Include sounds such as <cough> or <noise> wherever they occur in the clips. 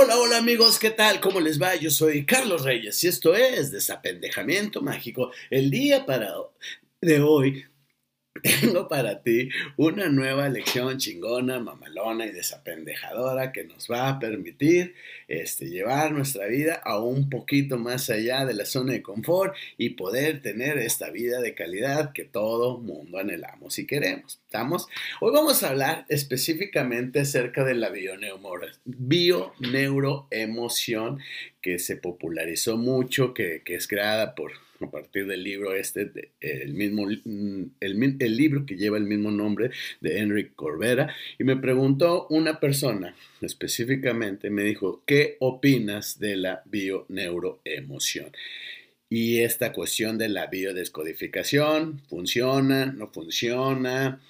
Hola, hola amigos, ¿qué tal? ¿Cómo les va? Yo soy Carlos Reyes y esto es Desapendejamiento Mágico. El día para de hoy tengo para ti una nueva lección chingona, mamalona y desapendejadora que nos va a permitir este, llevar nuestra vida a un poquito más allá de la zona de confort y poder tener esta vida de calidad que todo mundo anhelamos y queremos. ¿Estamos? Hoy vamos a hablar específicamente acerca de la bioneuroemoción que se popularizó mucho, que es creada por a partir del libro este, el, mismo, mm, el, libro que lleva el mismo nombre de Enric Corbera, y me preguntó una persona específicamente, me dijo, ¿qué opinas de la bioneuroemoción? Y esta cuestión de la biodescodificación, ¿funciona? ¿No funciona?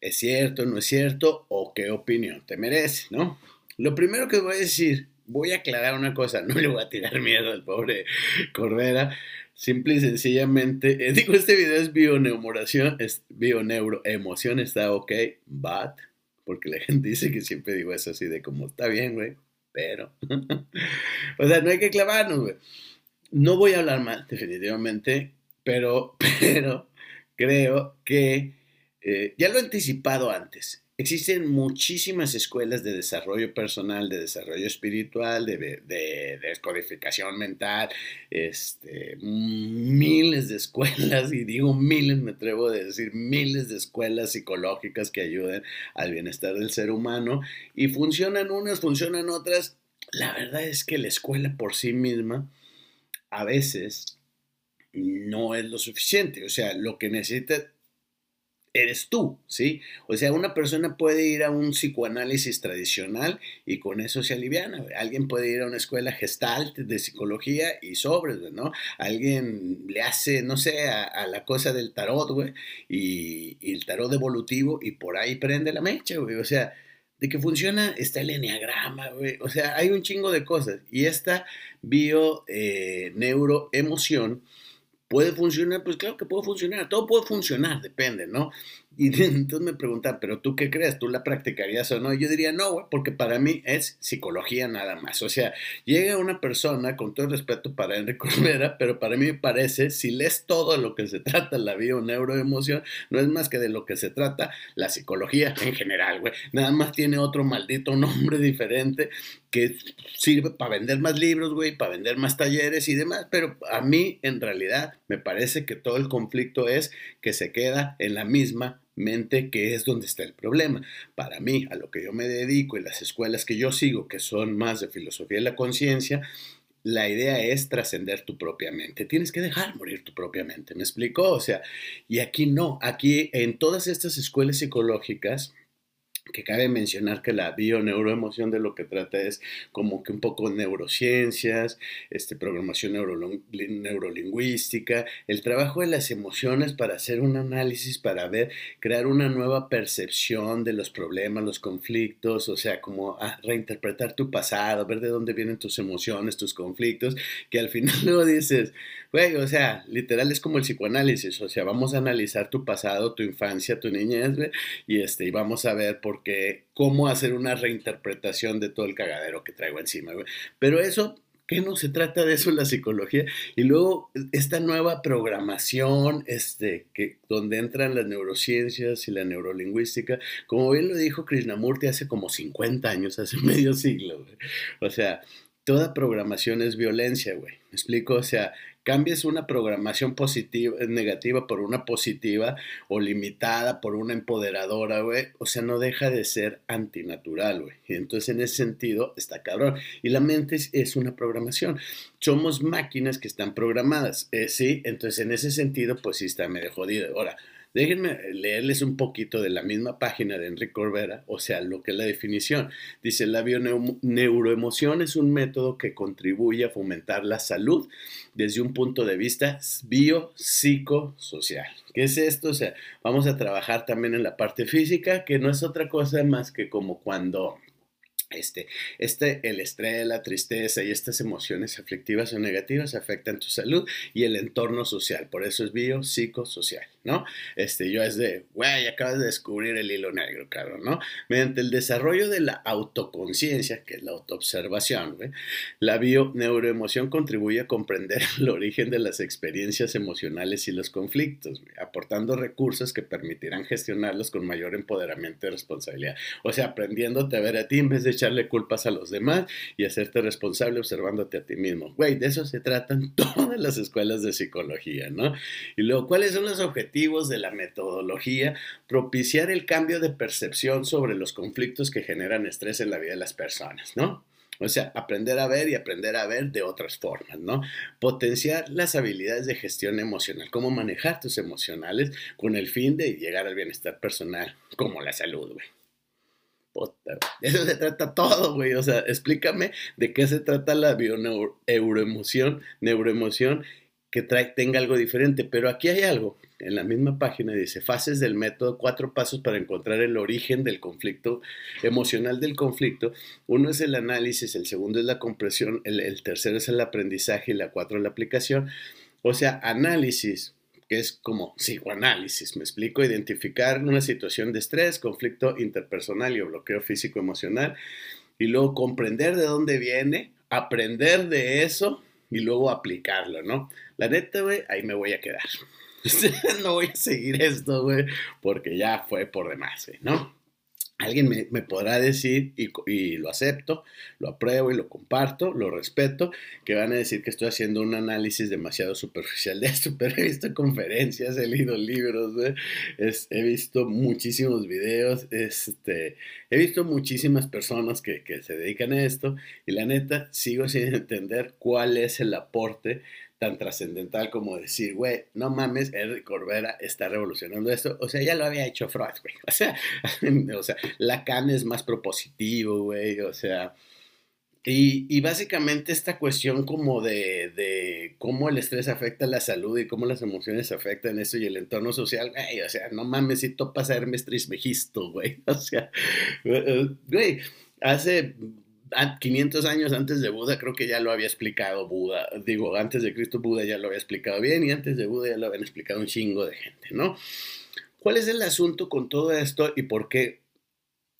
¿Es cierto? ¿No es cierto? ¿O qué opinión te merece? ¿No? Lo primero que voy a decir, voy a aclarar una cosa, <laughs> no le voy a tirar miedo al pobre Corbera, Simple y sencillamente, eh, digo, este video es bioneuroemoción, es bioneuroemoción, está ok, but, porque la gente dice que siempre digo eso así de como, está bien, güey, pero, <laughs> o sea, no hay que clavarnos, güey. No voy a hablar mal, definitivamente, pero, <laughs> pero, creo que, eh, ya lo he anticipado antes, Existen muchísimas escuelas de desarrollo personal, de desarrollo espiritual, de, descodificación mental, este, miles de escuelas, y digo miles, me atrevo a decir miles de escuelas psicológicas que ayuden al bienestar del ser humano, y funcionan unas, funcionan otras. La verdad es que la escuela por sí misma a veces no es lo suficiente, o sea, lo que necesita eres tú, ¿sí? O sea, una persona puede ir a un psicoanálisis tradicional y con eso se aliviana. Alguien puede ir a una escuela gestalt de psicología y sobres, ¿no? Alguien le hace, no sé, a, la cosa del tarot, güey, y, el tarot evolutivo y por ahí prende la mecha, güey. O sea, de que funciona está el enneagrama, güey. O sea, hay un chingo de cosas. Y esta bio eh, neuroemoción ¿Puede funcionar? Pues claro que puede funcionar, todo puede funcionar, depende, ¿no? Y <laughs> entonces me preguntan, ¿pero tú qué crees? ¿Tú la practicarías o no? yo diría, no, güey, porque para mí es psicología nada más. O sea, llega una persona, con todo el respeto para Enrique <laughs> Rivera, pero para mí me parece, si lees todo lo que se trata la bio neuroemoción, no es más que de lo que se trata la psicología en general, güey. Nada más tiene otro maldito nombre <laughs> diferente que sirve para vender más libros, güey, para vender más talleres y demás, pero a mí en realidad me parece que todo el conflicto es que se queda en la misma mente que es donde está el problema. Para mí, a lo que yo me dedico y las escuelas que yo sigo, que son más de filosofía de la conciencia, la idea es trascender tu propia mente. Tienes que dejar morir tu propia mente, ¿me explicó? O sea, y aquí no, aquí en todas estas escuelas psicológicas, que cabe mencionar que la bioneuroemoción de lo que trata es como que un poco neurociencias, este, programación neurolingüística, el trabajo de las emociones para hacer un análisis, para ver, crear una nueva percepción de los problemas, los conflictos, o sea, como a reinterpretar tu pasado, ver de dónde vienen tus emociones, tus conflictos, que al final <laughs> luego dices, güey, o sea, literal es como el psicoanálisis, o sea, vamos a analizar tu pasado, tu infancia, tu niñez, y este, y vamos a ver por porque cómo hacer una reinterpretación de todo el cagadero que traigo encima, Pero eso, ¿qué no se trata de eso en la psicología? Y luego esta nueva programación, este, que, donde entran las neurociencias y la neurolingüística, como bien lo dijo Krishnamurti hace como 50 años, hace <laughs> medio siglo, O sea, toda programación es violencia, güey. ¿Me explico? O sea, cambies una programación positiva, negativa por una positiva o limitada por una empoderadora, güey, o sea, no deja de ser antinatural, güey. Y entonces en ese sentido está cabrón. Y la mente es, una programación. Somos máquinas que están programadas, eh, ¿sí? Entonces en ese sentido, pues sí está medio jodido. Ahora, Déjenme leerles un poquito de la misma página de Enrique Corbera, o sea, lo que es la definición. Dice, la bioneuroemoción es un método que contribuye a fomentar la salud desde un punto de vista biopsicosocial. ¿Qué es esto? O sea, vamos a trabajar también en la parte física, que no es otra cosa más que como cuando este, este, el estrés, la tristeza y estas emociones aflictivas o negativas afectan tu salud y el entorno social. Por eso es biopsicosocial, ¿no? Este, yo es de, güey, acabas de descubrir el hilo negro, cabrón, ¿no? Mediante el desarrollo de la autoconciencia, que es la autoobservación, güey, la bio-neuroemoción contribuye a comprender <laughs> el origen de las experiencias emocionales y los conflictos, aportando recursos que permitirán gestionarlos con mayor empoderamiento y responsabilidad. O sea, aprendiéndote a ver a ti en vez de echarle culpas a los demás y hacerte responsable observándote a ti mismo. Güey, de eso se tratan <laughs> todas las escuelas de psicología, ¿no? Y luego, ¿cuáles son los objetivos de la metodología? Propiciar el cambio de percepción sobre los conflictos que generan estrés en la vida de las personas, ¿no? O sea, aprender a ver y aprender a ver de otras formas, ¿no? Potenciar las habilidades de gestión emocional, cómo manejar tus emocionales con el fin de llegar al bienestar personal, como la salud, güey. <laughs> Eso se trata todo, güey. O sea, explícame de qué se trata la bioneuroemoción, neuroemoción, que trae, tenga algo diferente. Pero aquí hay algo. En la misma página dice, fases del método, cuatro pasos para encontrar el origen del conflicto emocional del conflicto. Uno es el análisis, el segundo es la compresión, el, el tercero es el aprendizaje y la cuatro la aplicación. O sea, análisis, es como psicoanálisis, me explico, identificar una situación de estrés, conflicto interpersonal y bloqueo físico emocional, y luego comprender de dónde viene, aprender de eso y luego aplicarlo, ¿no? La neta, güey, ahí me voy a quedar. <laughs> no voy a seguir esto, güey, porque ya fue por demás, ¿no? Alguien me, podrá decir, y, lo acepto, lo apruebo y lo comparto, lo respeto, que van a decir que estoy haciendo un análisis demasiado superficial de esto, <laughs> pero he visto conferencias, he leído libros, he visto muchísimos videos, este, he visto muchísimas personas que, que se dedican a esto, y la neta sigo sin <laughs> entender cuál es el aporte tan trascendental como decir, güey, no mames, Eric Corbera está revolucionando esto. O sea, ya lo había hecho Freud, güey. <laughs> O sea, o sea, Lacan es más propositivo, güey. O sea, y, y, básicamente esta cuestión como de, cómo el estrés afecta la salud y cómo las emociones afectan eso y el entorno social, güey, o sea, no mames, si topas a Hermes Trismegisto, güey, <laughs> o sea, güey, hace 500 años antes de Buda, creo que ya lo había explicado Buda. Digo, antes de Cristo Buda ya lo había explicado bien y antes de Buda ya lo habían explicado un chingo de gente, ¿no? ¿Cuál es el asunto con todo esto y por qué?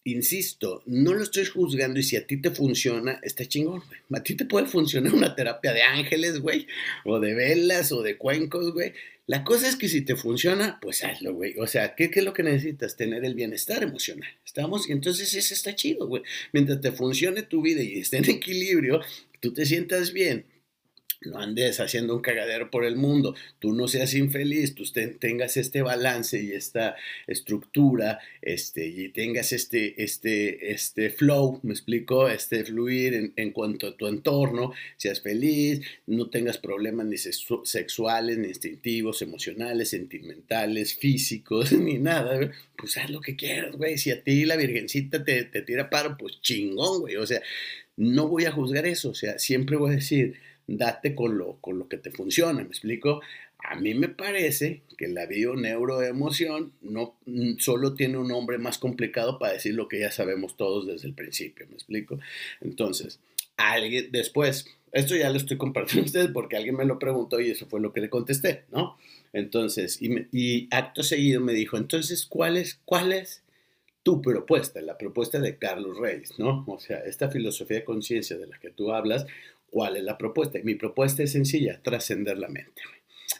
Insisto, no lo estoy juzgando y si a ti te funciona, está chingón, güey. A ti te puede funcionar una terapia de ángeles, güey, o de velas o de cuencos, güey. La cosa es que si te funciona, pues hazlo, güey. O sea, ¿qué, ¿qué, es lo que necesitas? Tener el bienestar emocional. ¿Estamos? Y entonces eso está chido, güey. Mientras te funcione tu vida y esté en equilibrio, tú te sientas bien, no andes haciendo un cagadero por el mundo, tú no seas infeliz, tú tengas este balance y esta estructura, este, y tengas este, este, este flow, me explico, este fluir en, cuanto a tu entorno, seas feliz, no tengas problemas ni sexuales, ni instintivos, emocionales, sentimentales, físicos, <laughs> ni nada, pues haz lo que quieras, güey, si a ti la virgencita te, te tira paro, pues chingón, güey, o sea, no voy a juzgar eso, o sea, siempre voy a decir, date con lo, con lo que te funciona, ¿me explico? A mí me parece que la bioneuroemoción no mm, solo tiene un nombre más complicado para decir lo que ya sabemos todos desde el principio, ¿me explico? Entonces, alguien después, esto ya lo estoy compartiendo a ustedes porque alguien me lo preguntó y eso fue lo que le contesté, ¿no? Entonces, y, acto seguido me dijo, entonces, ¿cuál es, cuál es tu propuesta? La propuesta de Carlos Reyes, ¿no? O sea, esta filosofía de conciencia de la que tú hablas, ¿Cuál es la propuesta? Mi propuesta es sencilla, trascender la mente.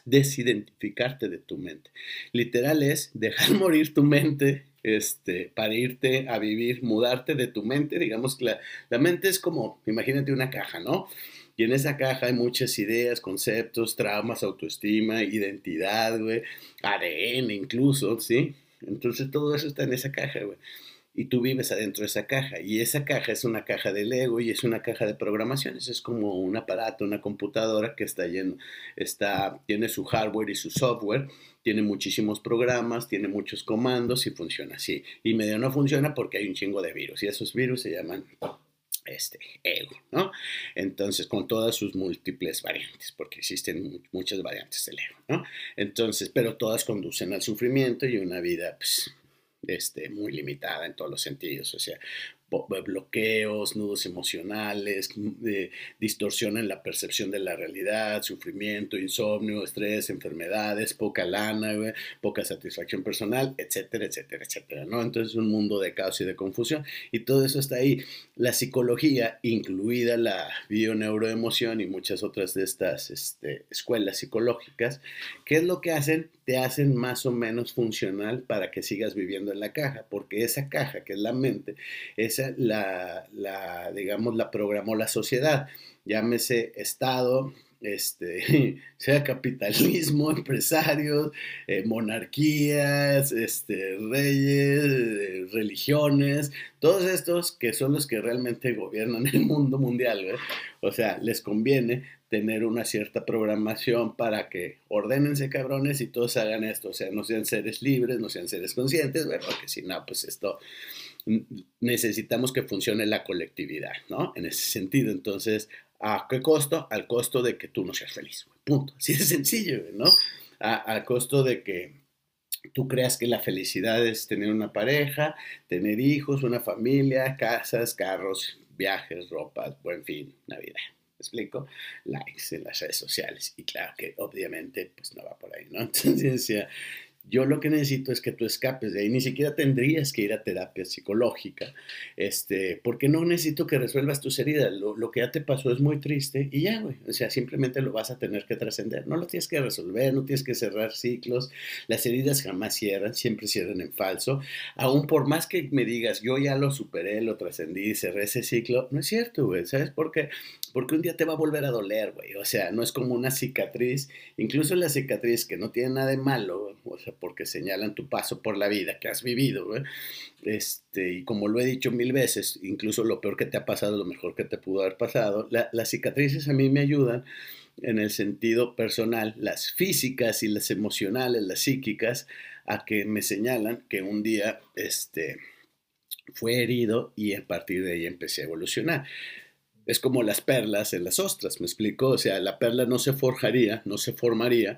Desidentificarte de tu mente. Literal es dejar <laughs> morir tu mente este, para irte a vivir, mudarte de tu mente. Digamos que la, mente es como, imagínate una caja, ¿no? Y en esa caja hay muchas ideas, conceptos, traumas, autoestima, identidad, güey, ADN incluso, ¿sí? Entonces todo eso está en esa caja, güey y tú vives adentro de esa caja. Y esa caja es una caja de Lego y es una caja de programaciones. Es como un aparato, una computadora que está lleno, está, tiene su hardware y su software, tiene muchísimos programas, tiene muchos comandos y funciona así. Y medio no funciona porque hay un chingo de virus y esos virus se llaman este, ego, ¿no? Entonces, con todas sus múltiples variantes, porque existen muchas variantes del ego, ¿no? Entonces, pero todas conducen al sufrimiento y una vida, pues, este, muy limitada en todos los sentidos. O sea, bloqueos, nudos emocionales, distorsión en la percepción de la realidad, sufrimiento, insomnio, estrés, enfermedades, poca lana, poca satisfacción personal, etcétera, etcétera, etcétera, ¿no? Entonces un mundo de caos y de confusión y todo eso está ahí. La psicología, incluida la bioneuroemoción y muchas otras de estas este, escuelas psicológicas, ¿qué es lo que hacen? Te hacen más o menos funcional para que sigas viviendo en la caja, porque esa caja, que es la mente, esa la, la digamos, la programó la sociedad. Llámese Estado, este, <laughs> sea capitalismo, <laughs> empresarios, eh, monarquías, este, reyes, religiones, todos estos que son los que realmente gobiernan el mundo mundial, o sea, les conviene tener una cierta programación para que ordenense cabrones y todos hagan esto, o sea, no sean seres libres, no sean seres conscientes, porque si no, pues esto necesitamos que funcione la colectividad, ¿no? En ese sentido, entonces ¿A qué costo? Al costo de que tú no seas feliz. Punto. Así de sencillo, ¿no? al costo de que tú creas que la felicidad es tener una pareja, tener hijos, una familia, casas, carros, viajes, ropa, buen fin, Navidad. ¿Me explico? Likes en las redes sociales. Y claro que obviamente pues no va por ahí, ¿no? <laughs> Entonces, yo lo que necesito es que tú escapes de ahí, ni siquiera tendrías que ir a terapia psicológica, este, porque no necesito que resuelvas tus heridas, lo, lo que ya te pasó es muy triste y ya, güey, o sea, simplemente lo vas a tener que trascender, no lo tienes que resolver, no tienes que cerrar ciclos, las heridas jamás cierran, siempre cierran en falso, aún por más que me digas, yo ya lo superé, lo trascendí, cerré ese ciclo, no es cierto, güey, ¿sabes por qué? Porque un día te va a volver a doler, güey, o sea, no es como una cicatriz, incluso la cicatriz que no tiene nada de malo, o sea, porque señalan tu paso por la vida que has vivido. Este, y como lo he dicho mil veces, incluso lo peor que te ha pasado, lo mejor que te pudo haber pasado, las cicatrices a mí me ayudan en el sentido personal, las físicas y las emocionales, las psíquicas, a que me señalan que un día este, fue herido y a partir de ahí empecé a evolucionar es como las perlas en las ostras, ¿me explico? O sea, la perla no se forjaría, no se formaría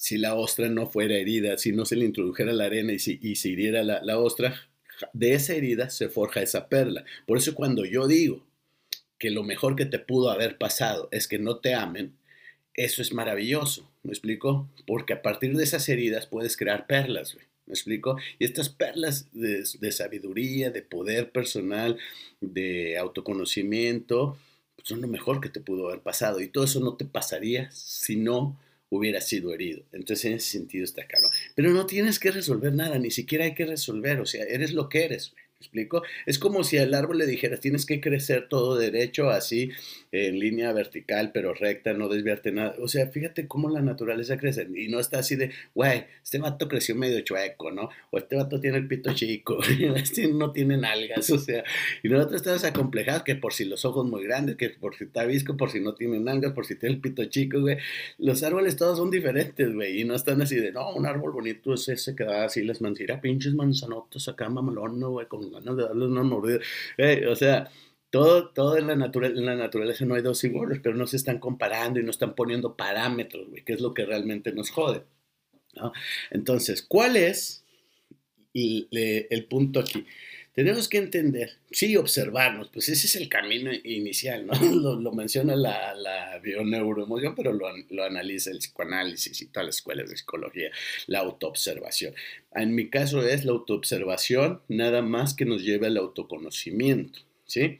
si la ostra no fuera herida, si no se le introdujera la arena y, si, y se hiriera la, la ostra, de esa herida se forja esa perla. Por eso cuando yo digo que lo mejor que te pudo haber pasado es que no te amen, eso es maravilloso, ¿me explico? Porque a partir de esas heridas puedes crear perlas, ¿me explico? Y estas perlas de, de, sabiduría, de poder personal, de autoconocimiento, pues son lo mejor que te pudo haber pasado. Y todo eso no te pasaría si no hubiera sido herido. Entonces, en ese sentido está claro. Pero no tienes que resolver nada, ni siquiera hay que resolver, o sea, eres lo que eres explico? Es como si al árbol le dijeras, tienes que crecer todo derecho, así, en línea vertical, pero recta, no desviarte nada. O sea, fíjate cómo la naturaleza crece y no está así de, güey, este vato creció medio chueco, ¿no? O este vato tiene el pito chico, <laughs> este no tiene nalgas, o sea, y nosotros estamos acomplejados que por si los ojos muy grandes, que por si está visco, por si no tiene nalgas, por si tiene el pito chico, güey. Los árboles todos son diferentes, güey, y no están así de, no, un árbol bonito es ese que da así las mancira, pinches manzanotas acá, mamalón, güey, con ganas de darle una mordida. o sea, todo, todo en, la en la naturaleza no hay dos iguales, pero no se están comparando y no están poniendo parámetros, güey, que es lo que realmente nos jode. ¿no? Entonces, ¿cuál es el, el punto aquí? Tenemos que entender, sí, observarnos, pues ese es el camino inicial, ¿no? <laughs> Lo, menciona la, la bioneuroemoción, pero lo, lo, analiza el psicoanálisis y todas las escuelas de psicología, la autoobservación. En mi caso es la autoobservación, nada más que nos lleve al autoconocimiento, ¿sí?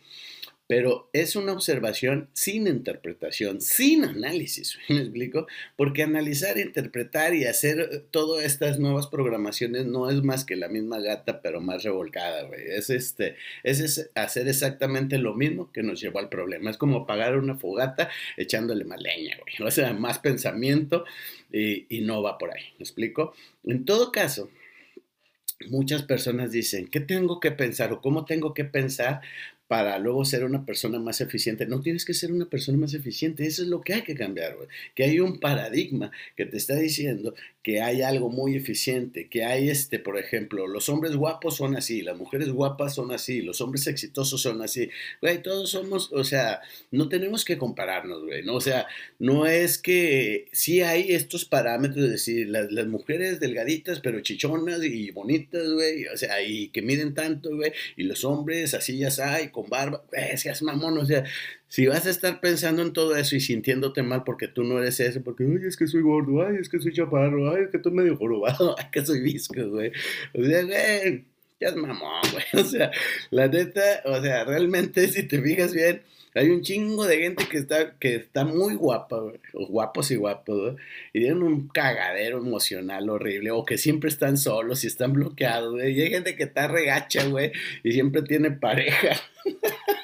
Pero es una observación sin interpretación, sin análisis, <laughs> ¿me explico? Porque analizar, interpretar y hacer eh, todas estas nuevas programaciones no es más que la misma gata, pero más revolcada, güey. Es, este, es hacer exactamente lo mismo que nos llevó al problema. Es como apagar una fogata echándole más leña, güey. O sea, más pensamiento y, y no va por ahí, ¿me explico? En todo caso, muchas personas dicen, ¿qué tengo que pensar o cómo tengo que pensar para luego ser una persona más eficiente. No tienes que ser una persona más eficiente, eso es lo que hay que cambiar, güey. Que hay un paradigma que te está diciendo que hay algo muy eficiente, que hay este, por ejemplo, los hombres guapos son así, las mujeres guapas son así, los hombres exitosos son así. Güey, todos somos, o sea, no tenemos que compararnos, güey, ¿no? O sea, no es que sí hay estos parámetros, es decir, las, las mujeres delgaditas pero chichonas y bonitas, güey, o sea, y que miden tanto, güey, y los hombres así ya saben, con barba, güey, seas mamón, o sea, si vas a estar pensando en todo eso y sintiéndote mal porque tú no eres ese, porque, ay, es que soy gordo, ay, es que soy chaparro, ay, es que estoy medio jorobado, <laughs> ay, que soy visco, güey. O sea, güey, ya es mamón, güey. <laughs> O sea, la neta, o sea, realmente, si te fijas bien, hay un chingo de gente que está, que está muy guapa, o guapos y guapos, y tienen un cagadero emocional horrible, o que siempre están solos y están bloqueados. Y hay gente que está regacha, güey, y siempre tiene pareja. <laughs>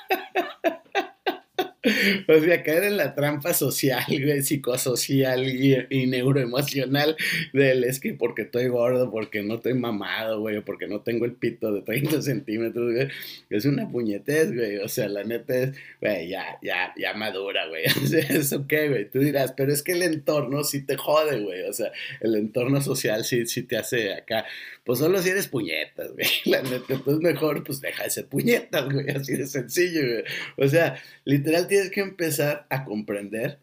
<laughs> O sea, caer en la trampa social, güey, psicosocial y, neuroemocional del es que porque estoy gordo, porque no estoy mamado, güey, porque no tengo el pito de 30 <laughs> centímetros, güey, es una puñetez, güey. O sea, la neta es, güey, ya, ya, ya madura, güey. <laughs> O sea, ¿eso qué, güey? Tú dirás, pero es que el entorno sí te jode, güey. O sea, el entorno social sí, sí te hace acá. Pues solo si eres puñetas, güey. La neta, entonces mejor, pues deja de ser puñetas, güey. Así de sencillo, güey. O sea, literal tienes que empezar a comprender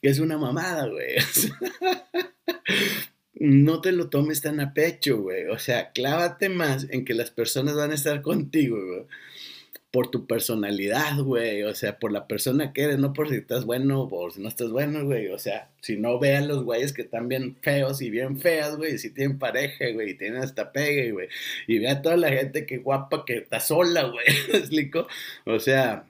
que es una mamada, güey. <laughs> no te lo tomes tan a pecho, güey. O sea, clávate más en que las personas van a estar contigo, güey. Por tu personalidad, güey. O sea, por la persona que eres, no por si estás bueno o por si no estás bueno, güey. O sea, si no vean los güeyes que están bien feos y bien feas, güey. Si tienen pareja, güey. Y tienen hasta pegue, güey. Y ve a toda la gente que guapa que está sola, güey. <laughs> ¿Me explico? O sea,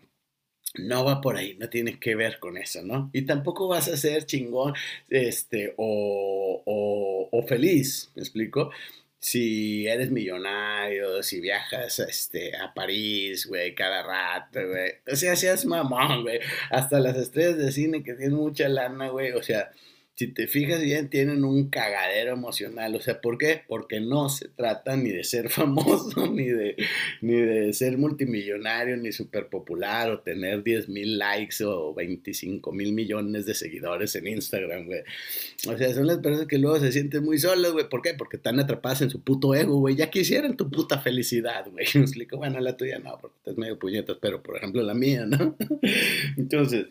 no va por ahí, no tiene que ver con eso, ¿no? Y tampoco vas a ser chingón, este, o, o, o feliz, ¿me explico? Si eres millonario, si viajas este, a París, güey, cada rato, güey. O sea, seas mamón, güey. Hasta las estrellas de cine que tienen mucha lana, güey. O sea, si te fijas bien, tienen un cagadero emocional. O sea, ¿por qué? Porque no se trata ni de ser <laughs> famoso, ni de, ni de ser multimillonario, ni súper popular, o tener 10 mil likes o 25 mil millones de seguidores en Instagram, güey. O sea, son las personas que luego se sienten muy solas, güey. ¿Por qué? Porque están atrapadas en su puto ego, güey. Ya quisieran tu puta felicidad, güey. <laughs> Me explico, bueno, la tuya no, porque estás medio puñetas, pero por ejemplo la mía, ¿no? <laughs> Entonces,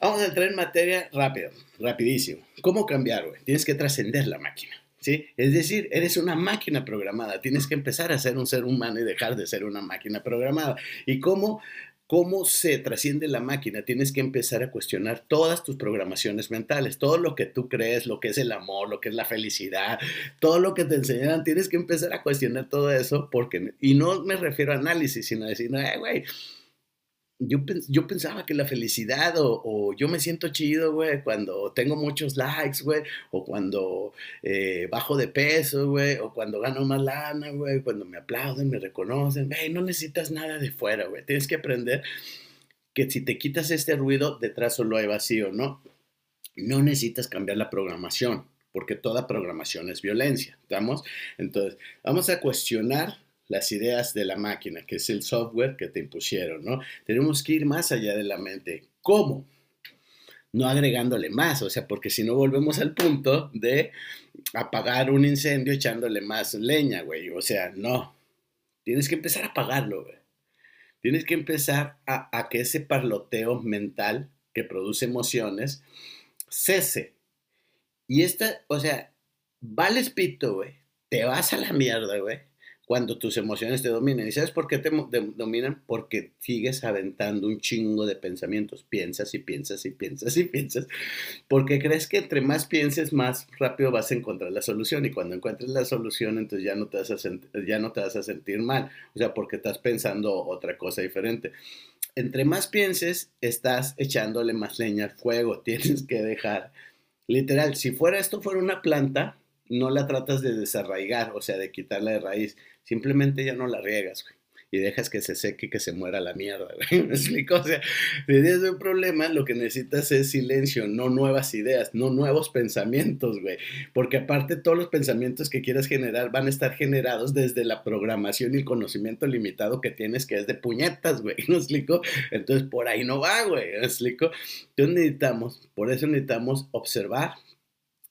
Vamos a entrar en materia rápido, rapidísimo. ¿Cómo cambiar, güey? Tienes que trascender la máquina. ¿Sí? Es decir, eres una máquina programada, tienes que empezar a ser un ser humano y dejar de ser una máquina programada. ¿Y cómo, cómo se trasciende la máquina? Tienes que empezar a cuestionar todas tus programaciones mentales, todo lo que tú crees, lo que es el amor, lo que es la felicidad, todo lo que te enseñan, tienes que empezar a cuestionar todo eso, porque, y no me refiero a análisis, sino a decir, güey, yo, pensaba que la felicidad o, yo me siento chido, güey, cuando tengo muchos likes, güey, o cuando eh, bajo de peso, güey, o cuando gano más lana, güey, cuando me aplauden, me reconocen, güey, no necesitas nada de fuera, güey, tienes que aprender que si te quitas este ruido, detrás solo hay vacío, ¿no? No necesitas cambiar la programación, porque toda programación es violencia, ¿estamos? Entonces, vamos a cuestionar las ideas de la máquina, que es el software que te impusieron, ¿no? Tenemos que ir más allá de la mente. ¿Cómo? No agregándole más, o sea, porque si no volvemos al punto de apagar un incendio echándole más leña, güey. O sea, no. Tienes que empezar a apagarlo, güey. Tienes que empezar a, a que ese parloteo mental que produce emociones cese. Y esta, o sea, vales pito, güey. Te vas a la mierda, güey cuando tus emociones te dominan. ¿Y sabes por qué te dominan? Porque sigues aventando un chingo de pensamientos. Piensas y piensas y piensas y piensas. Porque crees que entre más pienses, más rápido vas a encontrar la solución. Y cuando encuentres la solución, entonces ya no te vas a, ya no te vas a sentir mal. O sea, porque estás pensando otra cosa diferente. Entre más pienses, estás echándole más leña al fuego. <laughs> Tienes que dejar. Literal, si fuera esto fuera una planta, no la tratas de desarraigar, o sea, de quitarla de raíz Simplemente ya no la riegas, güey. y dejas que se seque y que se muera la mierda, <laughs> güey. ¿Me explico? O sea, si tienes un problema, lo que necesitas es silencio, no nuevas ideas, no nuevos pensamientos, güey. Porque aparte todos los pensamientos que quieras generar van a estar generados desde la programación y el conocimiento limitado que tienes, que es de puñetas, güey. <laughs> ¿Me explico? Entonces por ahí no va, güey. ¿Me explico? Entonces necesitamos, por eso necesitamos observar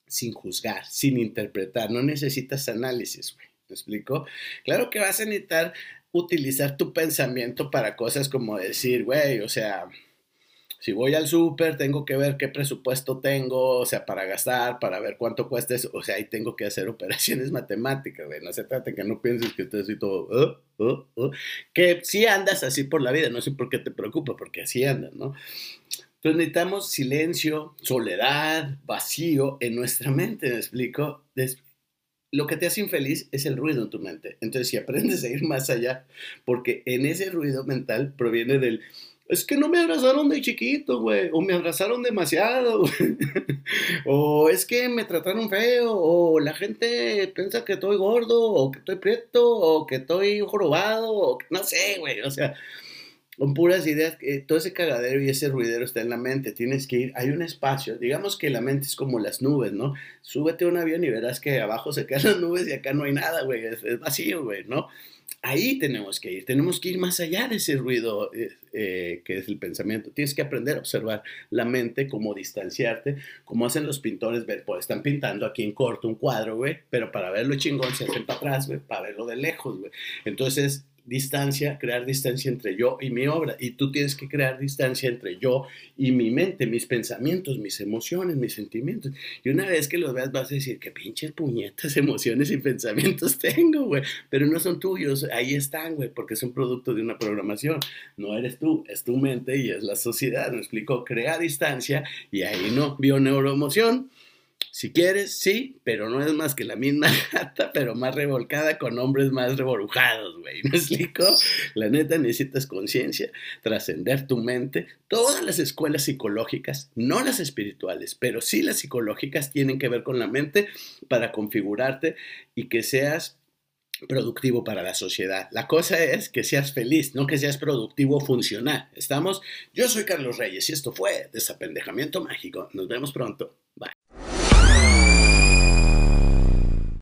sin juzgar, sin interpretar. No necesitas análisis, güey. ¿Me explico? Claro que vas a necesitar utilizar tu pensamiento para cosas como decir, güey, o sea, si voy al súper, tengo que ver qué presupuesto tengo, o sea, para gastar, para ver cuánto cuesta eso, o sea, ahí tengo que hacer <laughs> operaciones matemáticas, güey, no se trata que no pienses que estás así todo, uh, uh, uh", que si andas así por la vida, no sé por qué te preocupa, porque así andas, ¿no? Entonces necesitamos silencio, soledad, vacío en nuestra mente, ¿me explico? Lo que te hace infeliz es el ruido en tu mente. Entonces, si aprendes a ir más allá, porque en ese ruido mental proviene del, es que no me abrazaron de chiquito, güey, o me abrazaron demasiado, <laughs> o es que me trataron feo, o la gente piensa que estoy gordo, o que estoy prieto, o que estoy jorobado, no sé, güey, o sea, con puras ideas, todo ese cagadero y ese ruidero está en la mente, tienes que ir, hay un espacio, digamos que la mente es como las nubes, ¿no? Súbete un avión y verás que abajo se quedan <laughs> las nubes y acá no hay nada, güey, es, vacío, güey, ¿no? Ahí tenemos que ir, tenemos que ir más allá de ese ruido eh, eh, que es el pensamiento. Tienes que aprender a observar la mente, cómo distanciarte, como hacen los pintores, ver, pues están pintando aquí en corto un cuadro, güey, pero para verlo chingón se hacen para atrás, güey, para verlo de lejos, güey. Entonces, distancia, crear distancia entre yo y mi obra. Y tú tienes que crear distancia entre yo y mi mente, mis pensamientos, mis emociones, mis sentimientos. Y una vez que los veas vas a decir, qué pinches puñetas, emociones y pensamientos <laughs> tengo, güey. Pero no son tuyos, ahí están, güey, porque son producto de una programación. No eres tú, es tu mente y es la sociedad. Me explico, crea distancia y ahí no, neuroemoción si quieres, sí, pero no es más que la misma <laughs> gata, pero más revolcada con hombres más reborujados, güey. ¿Me explico? La neta necesitas conciencia, trascender tu mente. Todas las escuelas psicológicas, no las espirituales, pero sí las psicológicas, tienen que ver con la mente para configurarte y que seas productivo para la sociedad. La cosa es que seas feliz, no que seas productivo funcional. ¿Estamos? Yo soy Carlos Reyes y esto fue Desapendejamiento Mágico. Nos vemos pronto.